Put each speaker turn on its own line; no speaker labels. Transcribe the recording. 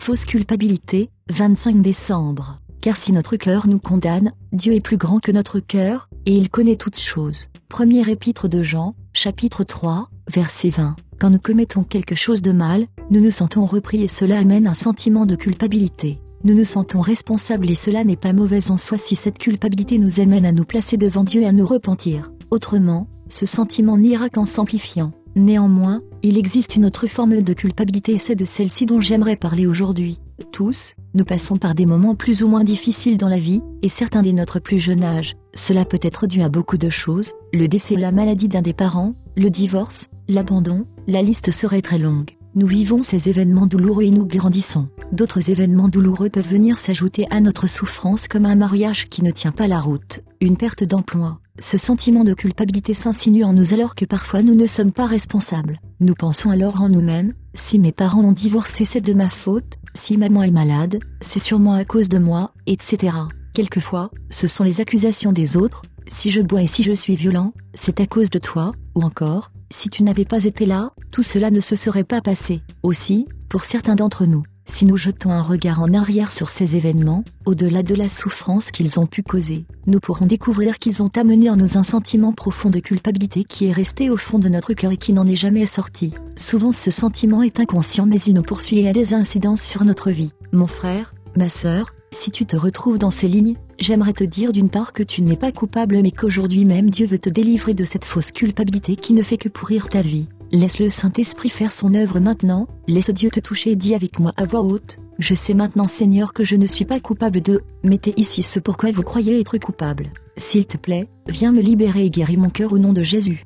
Fausse culpabilité, 25 décembre. Car si notre cœur nous condamne, Dieu est plus grand que notre cœur, et il connaît toutes choses. Premier épître de Jean, chapitre 3, verset 20. Quand nous commettons quelque chose de mal, nous nous sentons repris et cela amène un sentiment de culpabilité. Nous nous sentons responsables et cela n'est pas mauvais en soi si cette culpabilité nous amène à nous placer devant Dieu et à nous repentir. Autrement, ce sentiment n'ira qu'en s'amplifiant. Néanmoins, il existe une autre forme de culpabilité et c'est de celle-ci dont j'aimerais parler aujourd'hui. Tous, nous passons par des moments plus ou moins difficiles dans la vie, et certains dès notre plus jeune âge. Cela peut être dû à beaucoup de choses, le décès la maladie d'un des parents, le divorce, l'abandon, la liste serait très longue. Nous vivons ces événements douloureux et nous grandissons. D'autres événements douloureux peuvent venir s'ajouter à notre souffrance comme un mariage qui ne tient pas la route, une perte d'emploi. Ce sentiment de culpabilité s'insinue en nous alors que parfois nous ne sommes pas responsables. Nous pensons alors en nous-mêmes, si mes parents ont divorcé c'est de ma faute, si maman est malade, c'est sûrement à cause de moi, etc. Quelquefois, ce sont les accusations des autres, si je bois et si je suis violent, c'est à cause de toi, ou encore, si tu n'avais pas été là, tout cela ne se serait pas passé. Aussi, pour certains d'entre nous, si nous jetons un regard en arrière sur ces événements, au-delà de la souffrance qu'ils ont pu causer, nous pourrons découvrir qu'ils ont amené en nous un sentiment profond de culpabilité qui est resté au fond de notre cœur et qui n'en est jamais sorti. Souvent ce sentiment est inconscient mais il nous poursuit et a des incidences sur notre vie. Mon frère, ma sœur, si tu te retrouves dans ces lignes, j'aimerais te dire d'une part que tu n'es pas coupable mais qu'aujourd'hui même Dieu veut te délivrer de cette fausse culpabilité qui ne fait que pourrir ta vie. Laisse le Saint-Esprit faire son œuvre maintenant, laisse Dieu te toucher et dis avec moi à voix haute, je sais maintenant Seigneur que je ne suis pas coupable de, mettez ici ce pourquoi vous croyez être coupable. S'il te plaît, viens me libérer et guéris mon cœur au nom de Jésus.